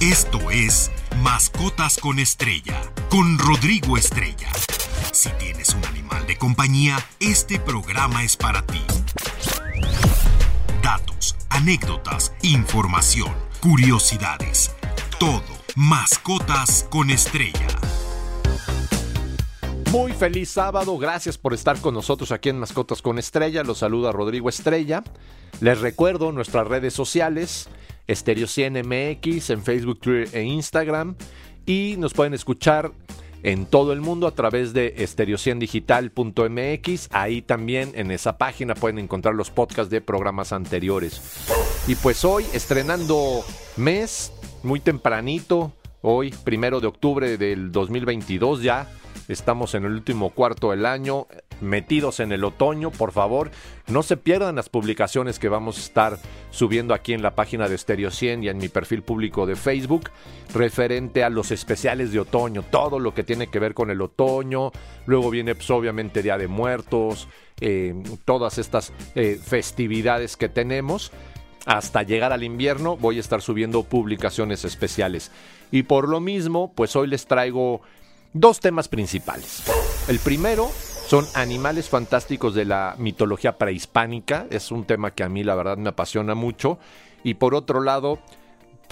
Esto es Mascotas con Estrella, con Rodrigo Estrella. Si tienes un animal de compañía, este programa es para ti. Datos, anécdotas, información, curiosidades. Todo. Mascotas con Estrella. Muy feliz sábado, gracias por estar con nosotros aquí en Mascotas con Estrella. Los saluda Rodrigo Estrella. Les recuerdo nuestras redes sociales, Stereo 100 MX en Facebook, Twitter e Instagram. Y nos pueden escuchar en todo el mundo a través de estereociendigital.mx. Ahí también en esa página pueden encontrar los podcasts de programas anteriores. Y pues hoy estrenando mes, muy tempranito, hoy primero de octubre del 2022 ya Estamos en el último cuarto del año, metidos en el otoño. Por favor, no se pierdan las publicaciones que vamos a estar subiendo aquí en la página de Stereo 100 y en mi perfil público de Facebook referente a los especiales de otoño, todo lo que tiene que ver con el otoño. Luego viene pues, obviamente Día de Muertos, eh, todas estas eh, festividades que tenemos hasta llegar al invierno voy a estar subiendo publicaciones especiales. Y por lo mismo, pues hoy les traigo dos temas principales. El primero son animales fantásticos de la mitología prehispánica. Es un tema que a mí la verdad me apasiona mucho. Y por otro lado,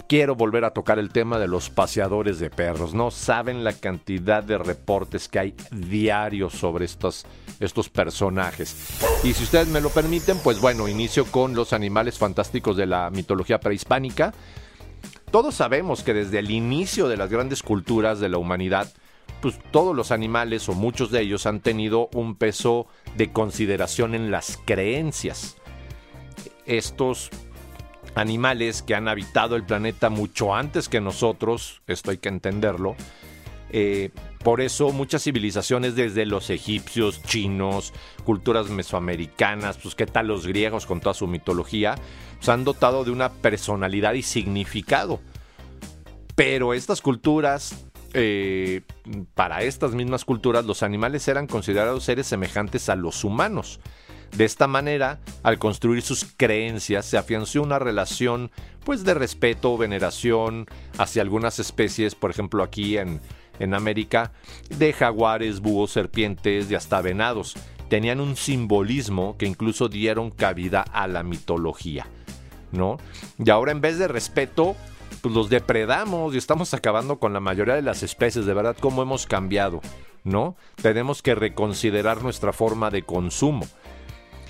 quiero volver a tocar el tema de los paseadores de perros. No saben la cantidad de reportes que hay diarios sobre estos, estos personajes. Y si ustedes me lo permiten, pues bueno, inicio con los animales fantásticos de la mitología prehispánica. Todos sabemos que desde el inicio de las grandes culturas de la humanidad, pues todos los animales o muchos de ellos han tenido un peso de consideración en las creencias. Estos animales que han habitado el planeta mucho antes que nosotros, esto hay que entenderlo, eh, por eso muchas civilizaciones desde los egipcios, chinos, culturas mesoamericanas, pues qué tal los griegos con toda su mitología, se pues, han dotado de una personalidad y significado. Pero estas culturas eh, para estas mismas culturas los animales eran considerados seres semejantes a los humanos. De esta manera, al construir sus creencias, se afianzó una relación pues de respeto veneración hacia algunas especies, por ejemplo aquí en, en América, de jaguares, búhos, serpientes y hasta venados. Tenían un simbolismo que incluso dieron cabida a la mitología. ¿No? Y ahora en vez de respeto, pues los depredamos y estamos acabando con la mayoría de las especies, de verdad, cómo hemos cambiado, ¿no? Tenemos que reconsiderar nuestra forma de consumo.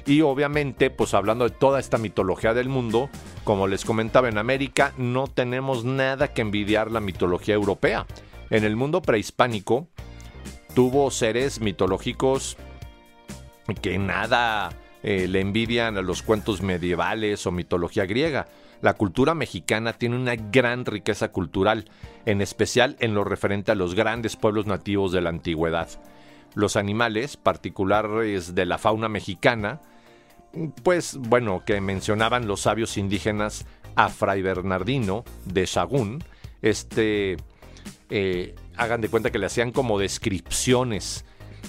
Y obviamente, pues hablando de toda esta mitología del mundo, como les comentaba en América, no tenemos nada que envidiar la mitología europea. En el mundo prehispánico tuvo seres mitológicos que nada eh, le envidian a los cuentos medievales o mitología griega. La cultura mexicana tiene una gran riqueza cultural, en especial en lo referente a los grandes pueblos nativos de la antigüedad. Los animales, particulares de la fauna mexicana, pues bueno, que mencionaban los sabios indígenas a Fray Bernardino de Sagún, este, eh, hagan de cuenta que le hacían como descripciones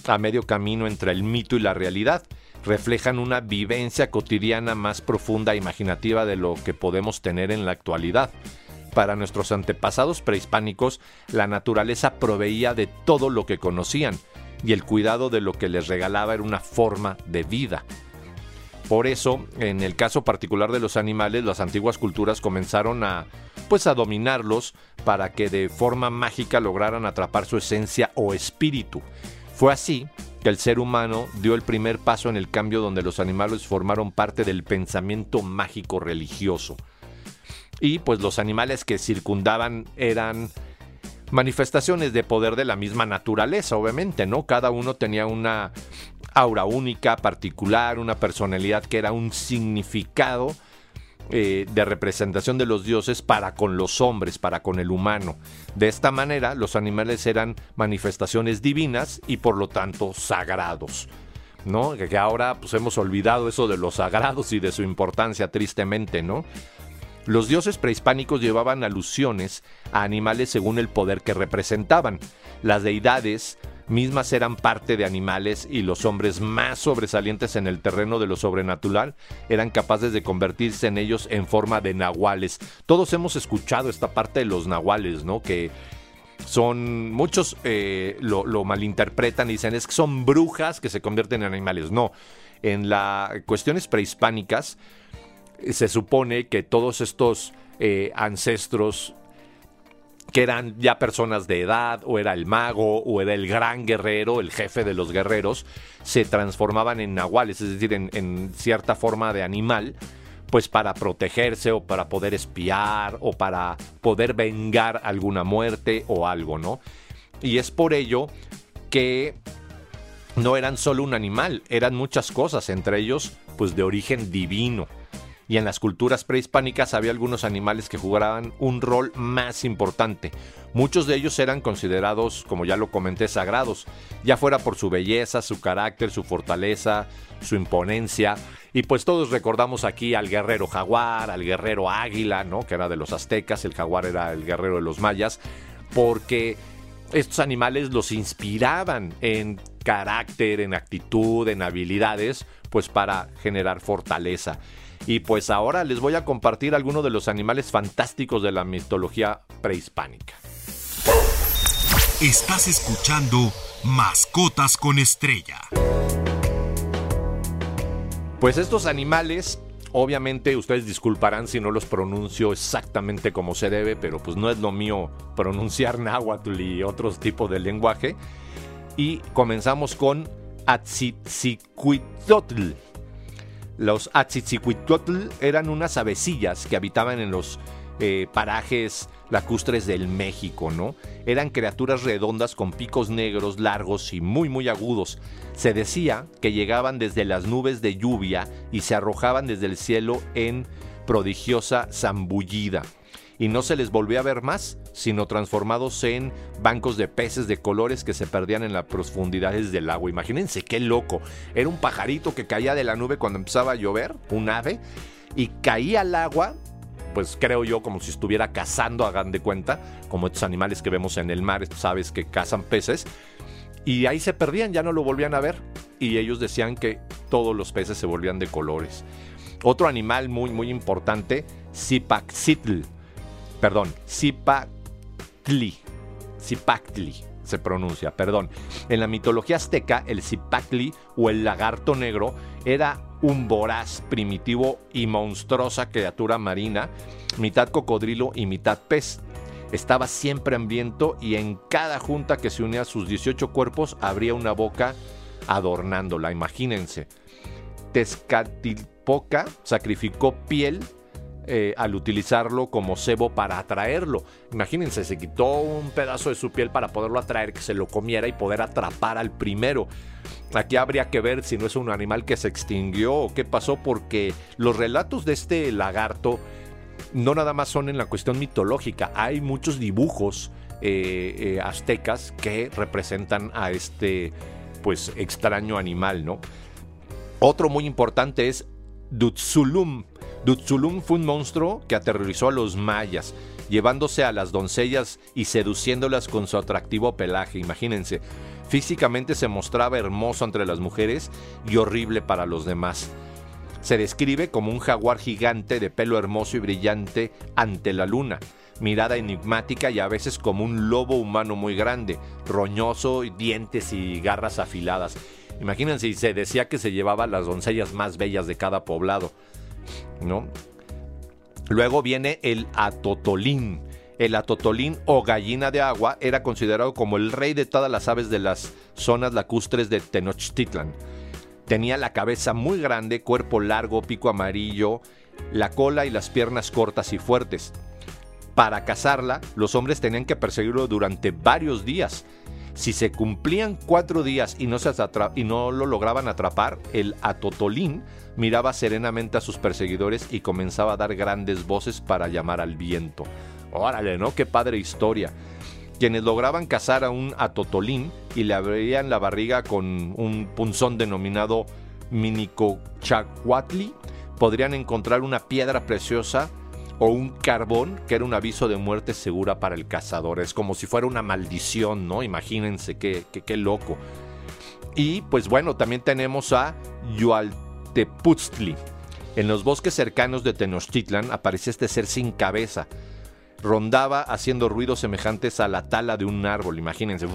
a medio camino entre el mito y la realidad reflejan una vivencia cotidiana más profunda e imaginativa de lo que podemos tener en la actualidad. Para nuestros antepasados prehispánicos, la naturaleza proveía de todo lo que conocían, y el cuidado de lo que les regalaba era una forma de vida. Por eso, en el caso particular de los animales, las antiguas culturas comenzaron a pues a dominarlos para que de forma mágica lograran atrapar su esencia o espíritu. Fue así que el ser humano dio el primer paso en el cambio donde los animales formaron parte del pensamiento mágico religioso. Y pues los animales que circundaban eran manifestaciones de poder de la misma naturaleza, obviamente, ¿no? Cada uno tenía una aura única, particular, una personalidad que era un significado eh, de representación de los dioses para con los hombres, para con el humano. De esta manera, los animales eran manifestaciones divinas y por lo tanto sagrados. ¿No? Que ahora pues hemos olvidado eso de los sagrados y de su importancia tristemente, ¿no? Los dioses prehispánicos llevaban alusiones a animales según el poder que representaban. Las deidades mismas eran parte de animales y los hombres más sobresalientes en el terreno de lo sobrenatural eran capaces de convertirse en ellos en forma de nahuales. Todos hemos escuchado esta parte de los nahuales, ¿no? Que son muchos eh, lo, malinterpretan y dicen es que son brujas que se convierten en animales. No, en las cuestiones prehispánicas eh, se supone que todos estos eh, ancestros que eran ya personas de edad, o era el mago, o era el gran guerrero, el jefe de los guerreros, se transformaban en nahuales, es decir, en, en cierta forma de animal, pues para protegerse o para poder espiar o para poder vengar alguna muerte o algo, ¿no? Y es por ello que no eran solo un animal, eran muchas cosas, entre ellos pues de origen divino y en las culturas prehispánicas había algunos animales que jugaban un rol más importante. Muchos de ellos eran considerados, como ya lo comenté, sagrados, ya fuera por su belleza, su carácter, su fortaleza, su imponencia. Y pues todos recordamos aquí al guerrero jaguar, al guerrero águila, ¿no? Que era de los aztecas, el jaguar era el guerrero de los mayas, porque estos animales los inspiraban en carácter, en actitud, en habilidades, pues para generar fortaleza. Y pues ahora les voy a compartir algunos de los animales fantásticos de la mitología prehispánica. Estás escuchando Mascotas con Estrella. Pues estos animales, obviamente ustedes disculparán si no los pronuncio exactamente como se debe, pero pues no es lo mío pronunciar náhuatl y otros tipos de lenguaje. Y comenzamos con Atzitzicuitlotl los Atzitzicuitlotl eran unas avecillas que habitaban en los eh, parajes lacustres del México, ¿no? Eran criaturas redondas con picos negros, largos y muy muy agudos. Se decía que llegaban desde las nubes de lluvia y se arrojaban desde el cielo en prodigiosa zambullida y no se les volvió a ver más, sino transformados en bancos de peces de colores que se perdían en las profundidades del agua. Imagínense qué loco. Era un pajarito que caía de la nube cuando empezaba a llover, un ave, y caía al agua pues creo yo como si estuviera cazando, hagan de cuenta, como estos animales que vemos en el mar, estos aves que cazan peces, y ahí se perdían, ya no lo volvían a ver, y ellos decían que todos los peces se volvían de colores. Otro animal muy, muy importante, Zipaxitl, perdón, Zipactli, Zipactli se pronuncia, perdón. En la mitología azteca, el Zipactli o el lagarto negro era un voraz, primitivo y monstruosa criatura marina, mitad cocodrilo y mitad pez. Estaba siempre hambriento y en cada junta que se unía a sus 18 cuerpos habría una boca adornándola, imagínense. Tezcatlipoca sacrificó piel eh, al utilizarlo como cebo para atraerlo. Imagínense, se quitó un pedazo de su piel para poderlo atraer, que se lo comiera y poder atrapar al primero. Aquí habría que ver si no es un animal que se extinguió o qué pasó, porque los relatos de este lagarto no nada más son en la cuestión mitológica, hay muchos dibujos eh, eh, aztecas que representan a este pues extraño animal, ¿no? Otro muy importante es Dutsulum, Dutsulum fue un monstruo que aterrorizó a los mayas, llevándose a las doncellas y seduciéndolas con su atractivo pelaje, imagínense. Físicamente se mostraba hermoso entre las mujeres y horrible para los demás. Se describe como un jaguar gigante de pelo hermoso y brillante ante la luna, mirada enigmática y a veces como un lobo humano muy grande, roñoso, dientes y garras afiladas. Imagínense, se decía que se llevaba las doncellas más bellas de cada poblado. Luego viene el atotolín. El atotolín o gallina de agua era considerado como el rey de todas las aves de las zonas lacustres de Tenochtitlan. Tenía la cabeza muy grande, cuerpo largo, pico amarillo, la cola y las piernas cortas y fuertes. Para cazarla, los hombres tenían que perseguirlo durante varios días. Si se cumplían cuatro días y no, se y no lo lograban atrapar, el atotolín miraba serenamente a sus perseguidores y comenzaba a dar grandes voces para llamar al viento. Órale, ¿no? Qué padre historia. Quienes lograban cazar a un atotolín y le abrían la barriga con un punzón denominado minicochacuatli, podrían encontrar una piedra preciosa o un carbón que era un aviso de muerte segura para el cazador. Es como si fuera una maldición, ¿no? Imagínense qué, qué, loco. Y pues bueno, también tenemos a Yualteputztli. En los bosques cercanos de Tenochtitlan aparecía este ser sin cabeza. Rondaba haciendo ruidos semejantes a la tala de un árbol, imagínense.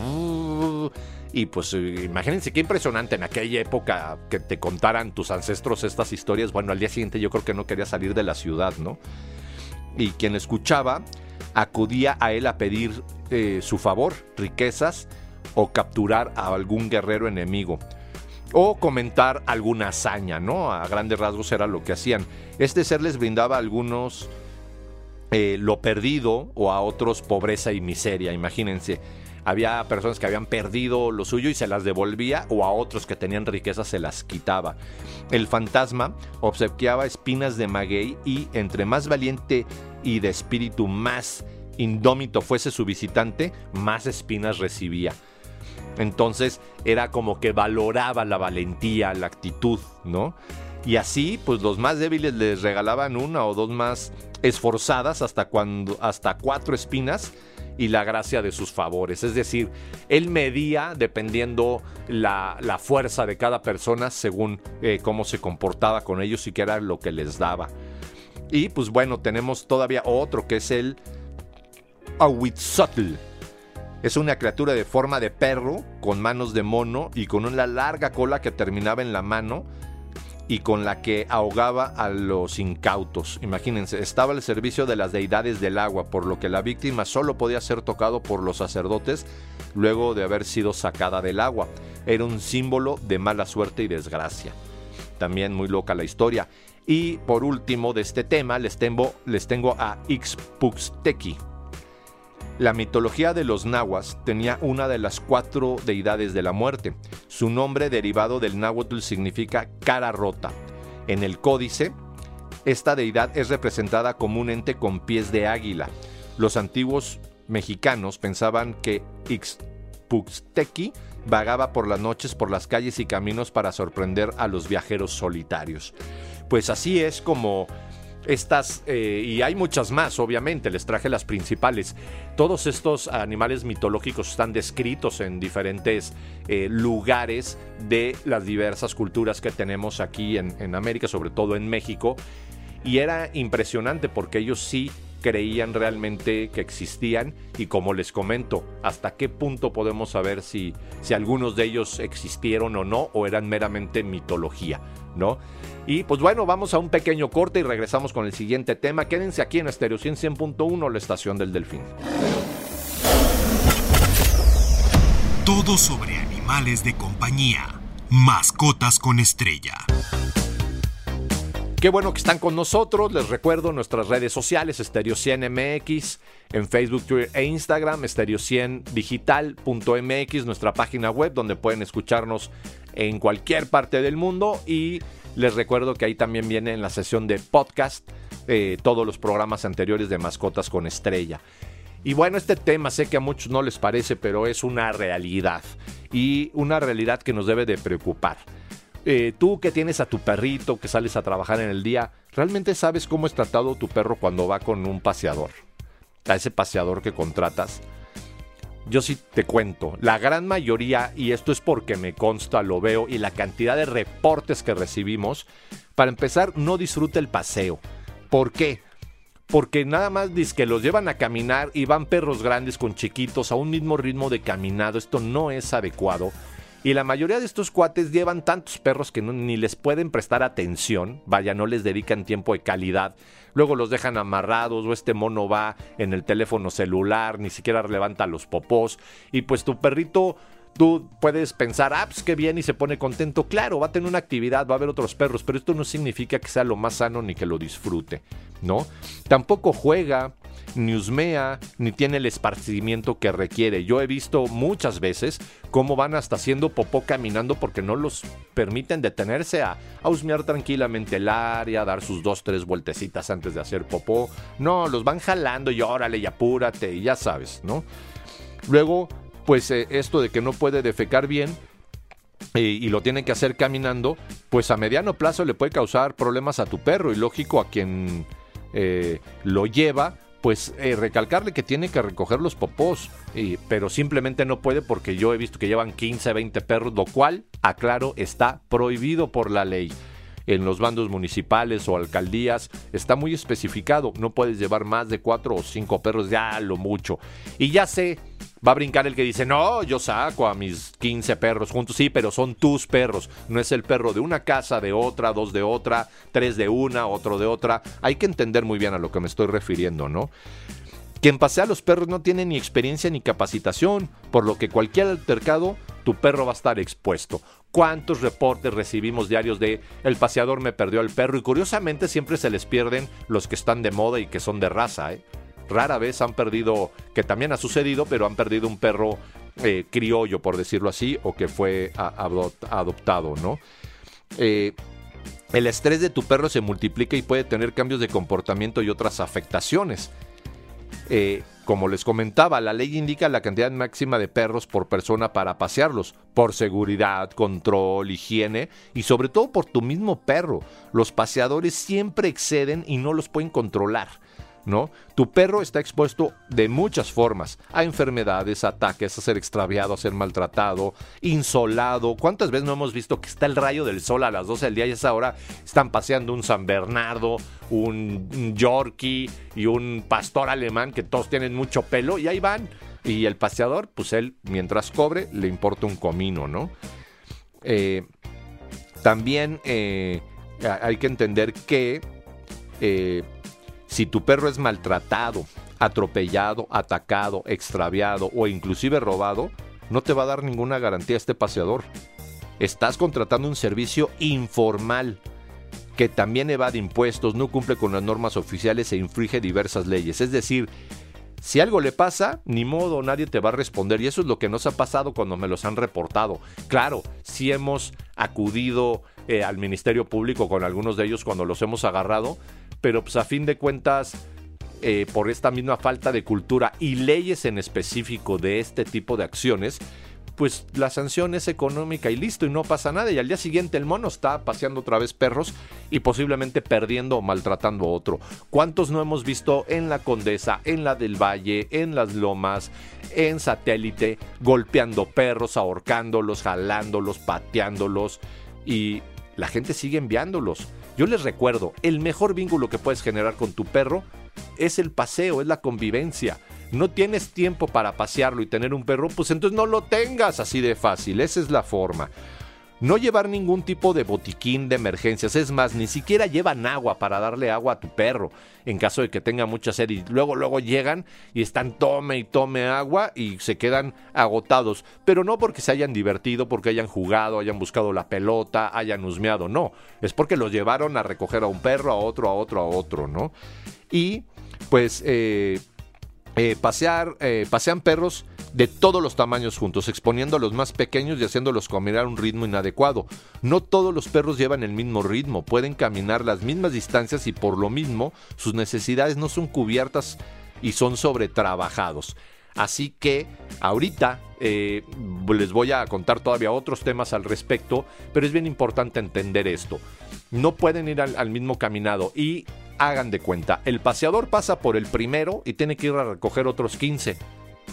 Y pues eh, imagínense qué impresionante en aquella época que te contaran tus ancestros estas historias. Bueno, al día siguiente yo creo que no quería salir de la ciudad, ¿no? Y quien escuchaba acudía a él a pedir eh, su favor, riquezas o capturar a algún guerrero enemigo o comentar alguna hazaña, ¿no? A grandes rasgos era lo que hacían. Este ser les brindaba a algunos eh, lo perdido o a otros pobreza y miseria, imagínense. Había personas que habían perdido lo suyo y se las devolvía o a otros que tenían riqueza se las quitaba. El fantasma obsequiaba espinas de maguey y entre más valiente y de espíritu más indómito fuese su visitante, más espinas recibía. Entonces era como que valoraba la valentía, la actitud, ¿no? Y así, pues los más débiles les regalaban una o dos más esforzadas hasta cuando hasta cuatro espinas y la gracia de sus favores. Es decir, él medía dependiendo la, fuerza de cada persona según eh, cómo se comportaba con ellos y qué era lo que les daba. Y pues bueno, tenemos todavía otro que es el Ahuitzotl. Es una criatura de forma de perro, con manos de mono y con una larga cola que terminaba en la mano y con la que ahogaba a los incautos. Imagínense, estaba al servicio de las deidades del agua, por lo que la víctima solo podía ser tocado por los sacerdotes luego de haber sido sacada del agua. Era un símbolo de mala suerte y desgracia. También muy loca la historia. Y por último de este tema les tengo, les tengo a Ixpuxtequi. La mitología de los nahuas tenía una de las cuatro deidades de la muerte. Su nombre derivado del náhuatl significa cara rota. En el códice, esta deidad es representada como un ente con pies de águila. Los antiguos mexicanos pensaban que Ixpuxtequi vagaba por las noches por las calles y caminos para sorprender a los viajeros solitarios. Pues así es como estas, eh, y hay muchas más, obviamente, les traje las principales. Todos estos animales mitológicos están descritos en diferentes eh, lugares de las diversas culturas que tenemos aquí en, en América, sobre todo en México. Y era impresionante porque ellos sí creían realmente que existían y como les comento, hasta qué punto podemos saber si, si algunos de ellos existieron o no o eran meramente mitología, ¿no? Y pues bueno, vamos a un pequeño corte y regresamos con el siguiente tema. Quédense aquí en Estéreo 100.1, la estación del Delfín. Todo sobre animales de compañía. Mascotas con estrella. Qué bueno que están con nosotros. Les recuerdo nuestras redes sociales, Stereo 100 MX, en Facebook, Twitter e Instagram, Stereo 100 digital.mx, nuestra página web donde pueden escucharnos en cualquier parte del mundo. Y les recuerdo que ahí también viene en la sesión de podcast eh, todos los programas anteriores de Mascotas con Estrella. Y bueno, este tema sé que a muchos no les parece, pero es una realidad. Y una realidad que nos debe de preocupar. Eh, tú que tienes a tu perrito, que sales a trabajar en el día, ¿realmente sabes cómo es tratado tu perro cuando va con un paseador? A ese paseador que contratas. Yo sí te cuento, la gran mayoría, y esto es porque me consta, lo veo, y la cantidad de reportes que recibimos, para empezar, no disfruta el paseo. ¿Por qué? Porque nada más dice que los llevan a caminar y van perros grandes con chiquitos a un mismo ritmo de caminado. Esto no es adecuado. Y la mayoría de estos cuates llevan tantos perros que ni les pueden prestar atención, vaya, no les dedican tiempo de calidad. Luego los dejan amarrados o este mono va en el teléfono celular, ni siquiera levanta los popós. Y pues tu perrito tú puedes pensar, ah, pues qué bien y se pone contento. Claro, va a tener una actividad, va a haber otros perros, pero esto no significa que sea lo más sano ni que lo disfrute, ¿no? Tampoco juega, ni husmea, ni tiene el esparcimiento que requiere. Yo he visto muchas veces cómo van hasta haciendo popó caminando porque no los permiten detenerse a, a husmear tranquilamente el área, dar sus dos, tres vueltecitas antes de hacer popó. No, los van jalando y órale y apúrate y ya sabes, ¿no? Luego, pues eh, esto de que no puede defecar bien, eh, y lo tiene que hacer caminando, pues a mediano plazo le puede causar problemas a tu perro y lógico a quien eh, lo lleva, pues eh, recalcarle que tiene que recoger los popós, pero simplemente no puede porque yo he visto que llevan 15, 20 perros, lo cual, aclaro, está prohibido por la ley. En los bandos municipales o alcaldías está muy especificado, no puedes llevar más de 4 o 5 perros, ya lo mucho. Y ya sé Va a brincar el que dice, no, yo saco a mis 15 perros juntos. Sí, pero son tus perros. No es el perro de una casa, de otra, dos de otra, tres de una, otro de otra. Hay que entender muy bien a lo que me estoy refiriendo, ¿no? Quien pasea los perros no tiene ni experiencia ni capacitación, por lo que cualquier altercado, tu perro va a estar expuesto. ¿Cuántos reportes recibimos diarios de el paseador me perdió al perro? Y curiosamente siempre se les pierden los que están de moda y que son de raza, ¿eh? Rara vez han perdido, que también ha sucedido, pero han perdido un perro eh, criollo, por decirlo así, o que fue adoptado, ¿no? Eh, el estrés de tu perro se multiplica y puede tener cambios de comportamiento y otras afectaciones. Eh, como les comentaba, la ley indica la cantidad máxima de perros por persona para pasearlos, por seguridad, control, higiene y sobre todo por tu mismo perro. Los paseadores siempre exceden y no los pueden controlar. ¿No? Tu perro está expuesto de muchas formas, a enfermedades, ataques, a ser extraviado, a ser maltratado, insolado. ¿Cuántas veces no hemos visto que está el rayo del sol a las 12 del día y a esa hora están paseando un San Bernardo, un Yorkie y un pastor alemán que todos tienen mucho pelo y ahí van? Y el paseador, pues él, mientras cobre, le importa un comino, ¿no? Eh, también eh, hay que entender que eh, si tu perro es maltratado, atropellado, atacado, extraviado o inclusive robado, no te va a dar ninguna garantía este paseador. Estás contratando un servicio informal que también evade impuestos, no cumple con las normas oficiales e infringe diversas leyes. Es decir, si algo le pasa, ni modo, nadie te va a responder. Y eso es lo que nos ha pasado cuando me los han reportado. Claro, si hemos acudido eh, al Ministerio Público con algunos de ellos cuando los hemos agarrado, pero pues a fin de cuentas, eh, por esta misma falta de cultura y leyes en específico de este tipo de acciones, pues la sanción es económica y listo y no pasa nada. Y al día siguiente el mono está paseando otra vez perros y posiblemente perdiendo o maltratando a otro. ¿Cuántos no hemos visto en la Condesa, en la del Valle, en las Lomas, en satélite, golpeando perros, ahorcándolos, jalándolos, pateándolos y la gente sigue enviándolos? Yo les recuerdo, el mejor vínculo que puedes generar con tu perro es el paseo, es la convivencia. No tienes tiempo para pasearlo y tener un perro, pues entonces no lo tengas así de fácil, esa es la forma. No llevar ningún tipo de botiquín de emergencias. Es más, ni siquiera llevan agua para darle agua a tu perro en caso de que tenga mucha sed. Y luego, luego llegan y están tome y tome agua y se quedan agotados. Pero no porque se hayan divertido, porque hayan jugado, hayan buscado la pelota, hayan husmeado. No, es porque los llevaron a recoger a un perro, a otro, a otro, a otro, ¿no? Y pues eh, eh, pasear, eh, pasean perros de todos los tamaños juntos, exponiendo a los más pequeños y haciéndolos caminar a un ritmo inadecuado. No todos los perros llevan el mismo ritmo, pueden caminar las mismas distancias y por lo mismo sus necesidades no son cubiertas y son sobretrabajados. Así que ahorita eh, les voy a contar todavía otros temas al respecto, pero es bien importante entender esto. No pueden ir al, al mismo caminado y hagan de cuenta, el paseador pasa por el primero y tiene que ir a recoger otros 15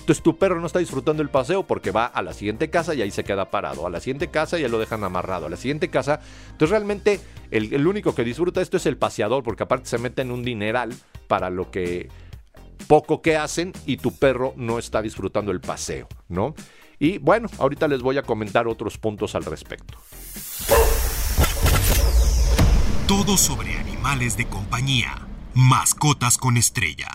entonces tu perro no está disfrutando el paseo porque va a la siguiente casa y ahí se queda parado. A la siguiente casa ya lo dejan amarrado. A la siguiente casa. Entonces realmente el, único que disfruta esto es el paseador porque aparte se meten un dineral para lo que poco que hacen y tu perro no está disfrutando el paseo, ¿no? Y bueno, ahorita les voy a comentar otros puntos al respecto. Todo sobre animales de compañía. Mascotas con estrella.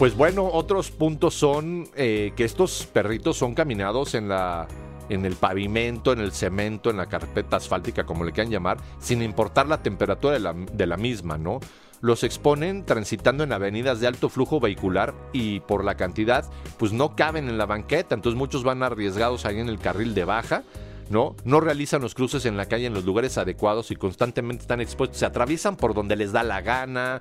Pues bueno, otros puntos son eh, que estos perritos son caminados en la en el pavimento, en el cemento, en la carpeta asfáltica, como le quieran llamar, sin importar la temperatura de la, de la misma, ¿no? Los exponen transitando en avenidas de alto flujo vehicular y por la cantidad, pues no caben en la banqueta, entonces muchos van arriesgados ahí en el carril de baja. ¿no? No realizan los cruces en la calle en los lugares adecuados y constantemente están expuestos. Se atraviesan por donde les da la gana,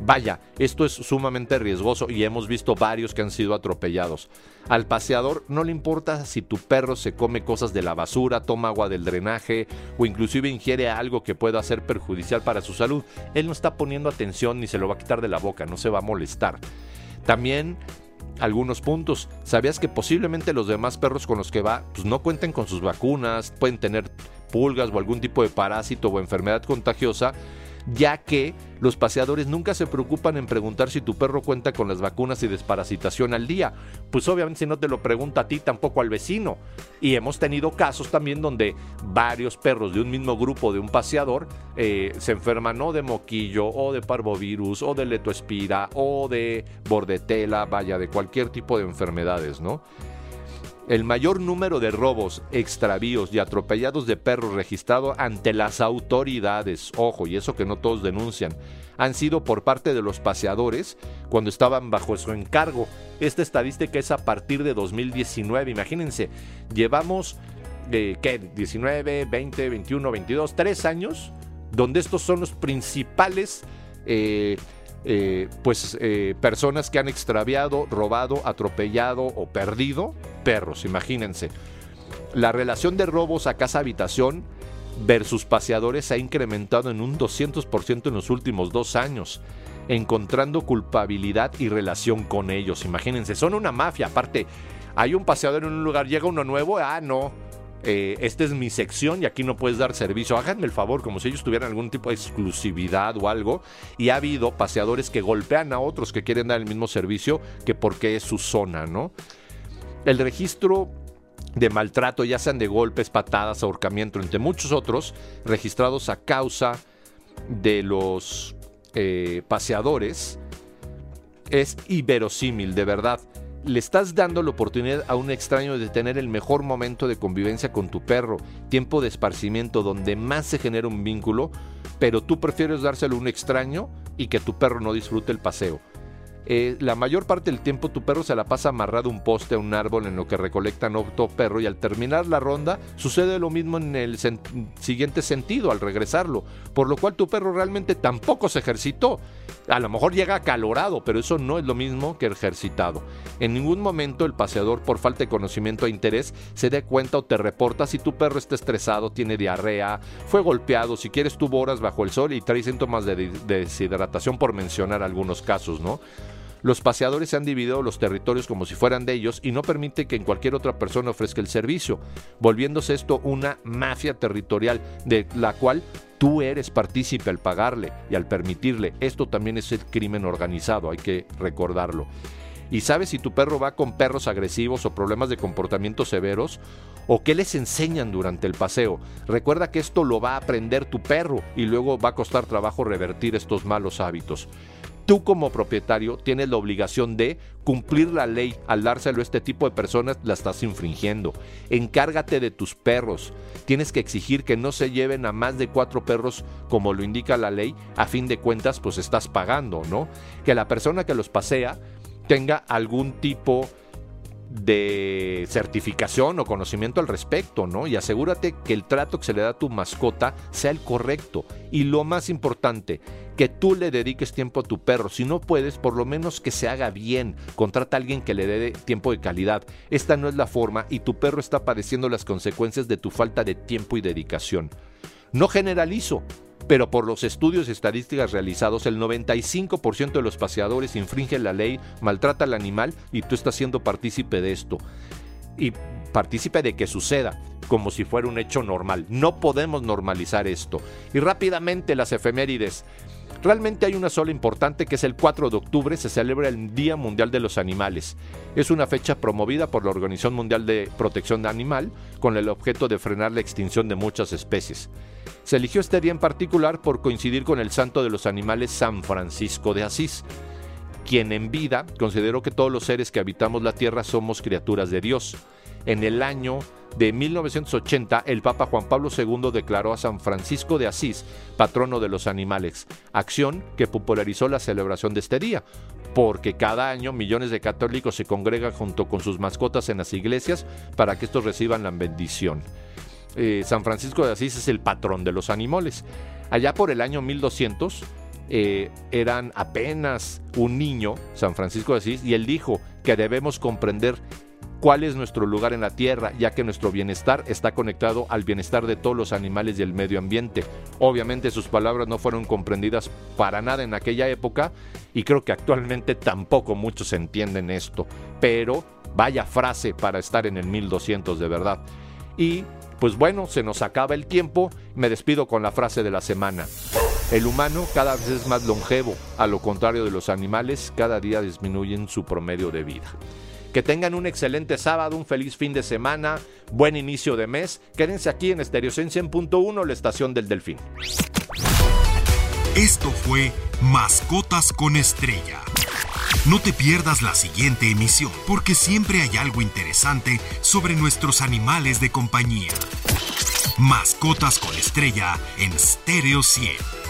Vaya, esto es sumamente riesgoso y hemos visto varios que han sido atropellados. Al paseador no le importa si tu perro se come cosas de la basura, toma agua del drenaje o inclusive ingiere algo que pueda ser perjudicial para su salud. Él no está poniendo atención ni se lo va a quitar de la boca, no se va a molestar. También algunos puntos. ¿Sabías que posiblemente los demás perros con los que va pues no cuenten con sus vacunas, pueden tener pulgas o algún tipo de parásito o enfermedad contagiosa? Ya que los paseadores nunca se preocupan en preguntar si tu perro cuenta con las vacunas y desparasitación al día. Pues obviamente si no te lo pregunta a ti, tampoco al vecino. Y hemos tenido casos también donde varios perros de un mismo grupo de un paseador eh, se enferman o de moquillo o de parvovirus o de letoespira o de bordetela, vaya, de cualquier tipo de enfermedades, ¿no? El mayor número de robos, extravíos y atropellados de perros registrado ante las autoridades, ojo, y eso que no todos denuncian, han sido por parte de los paseadores cuando estaban bajo su encargo. Esta estadística es a partir de 2019, imagínense, llevamos, eh, ¿qué? 19, 20, 21, 22, tres años, donde estos son los principales... Eh, eh, pues eh, personas que han extraviado, robado, atropellado o perdido perros, imagínense. La relación de robos a casa-habitación versus paseadores ha incrementado en un 200% en los últimos dos años, encontrando culpabilidad y relación con ellos. Imagínense, son una mafia. Aparte, hay un paseador en un lugar, llega uno nuevo, ah, no, eh, esta es mi sección y aquí no puedes dar servicio. Háganme el favor, como si ellos tuvieran algún tipo de exclusividad o algo. Y ha habido paseadores que golpean a otros que quieren dar el mismo servicio que porque es su zona, ¿no? El registro de maltrato, ya sean de golpes, patadas, ahorcamiento, entre muchos otros, registrados a causa de los eh, paseadores, es inverosímil, de verdad le estás dando la oportunidad a un extraño de tener el mejor momento de convivencia con tu perro, tiempo de esparcimiento donde más se genera un vínculo, pero tú prefieres dárselo a un extraño y que tu perro no disfrute el paseo. Eh, la mayor parte del tiempo tu perro se la pasa amarrado a un poste, a un árbol en lo que recolectan otro perro y al terminar la ronda sucede lo mismo en el siguiente sentido al regresarlo, por lo cual tu perro realmente tampoco se ejercitó. A lo mejor llega acalorado, pero eso no es lo mismo que ejercitado. En ningún momento el paseador, por falta de conocimiento e interés, se dé cuenta o te reporta si tu perro está estresado, tiene diarrea, fue golpeado, si quieres tuvo horas bajo el sol y trae síntomas de deshidratación, por mencionar algunos casos, ¿no? Los paseadores han dividido los territorios como si fueran de ellos y no permite que en cualquier otra persona ofrezca el servicio, volviéndose esto una mafia territorial de la cual tú eres partícipe al pagarle y al permitirle. Esto también es el crimen organizado, hay que recordarlo. Y sabes si tu perro va con perros agresivos o problemas de comportamiento severos o qué les enseñan durante el paseo. Recuerda que esto lo va a aprender tu perro y luego va a costar trabajo revertir estos malos hábitos tú como propietario tienes la obligación de cumplir la ley. Al dárselo a este tipo de personas, la estás infringiendo. Encárgate de tus perros. Tienes que exigir que no se lleven a más de cuatro perros como lo indica la ley. A fin de cuentas, pues estás pagando, ¿no? Que la persona que los pasea tenga algún tipo de certificación o conocimiento al respecto, ¿no? Y asegúrate que el trato que se le da a tu mascota sea el correcto. Y lo más importante, que tú le dediques tiempo a tu perro. Si no puedes, por lo menos que se haga bien. Contrata a alguien que le dé tiempo de calidad. Esta no es la forma y tu perro está padeciendo las consecuencias de tu falta de tiempo y dedicación. No generalizo, pero por los estudios y estadísticas realizados, el 95% de los paseadores infringen la ley, maltrata al animal y tú estás siendo partícipe de esto. Y partícipe de que suceda como si fuera un hecho normal. No podemos normalizar esto. Y rápidamente las efemérides. Realmente hay una sola importante que es el 4 de octubre se celebra el Día Mundial de los Animales. Es una fecha promovida por la Organización Mundial de Protección Animal con el objeto de frenar la extinción de muchas especies. Se eligió este día en particular por coincidir con el santo de los animales San Francisco de Asís, quien en vida consideró que todos los seres que habitamos la tierra somos criaturas de Dios. En el año de 1980, el Papa Juan Pablo II declaró a San Francisco de Asís patrono de los animales, acción que popularizó la celebración de este día, porque cada año millones de católicos se congregan junto con sus mascotas en las iglesias para que estos reciban la bendición. Eh, San Francisco de Asís es el patrón de los animales. Allá por el año 1200, eh, eran apenas un niño, San Francisco de Asís, y él dijo que debemos comprender cuál es nuestro lugar en la tierra, ya que nuestro bienestar está conectado al bienestar de todos los animales y el medio ambiente. Obviamente sus palabras no fueron comprendidas para nada en aquella época y creo que actualmente tampoco muchos entienden esto, pero vaya frase para estar en el 1200 de verdad. Y pues bueno, se nos acaba el tiempo, me despido con la frase de la semana. El humano cada vez es más longevo, a lo contrario de los animales, cada día disminuyen su promedio de vida. Que tengan un excelente sábado, un feliz fin de semana, buen inicio de mes. Quédense aquí en Estereocencia 100.1, la estación del Delfín. Esto fue Mascotas con Estrella. No te pierdas la siguiente emisión, porque siempre hay algo interesante sobre nuestros animales de compañía. Mascotas con Estrella en Stereo 100.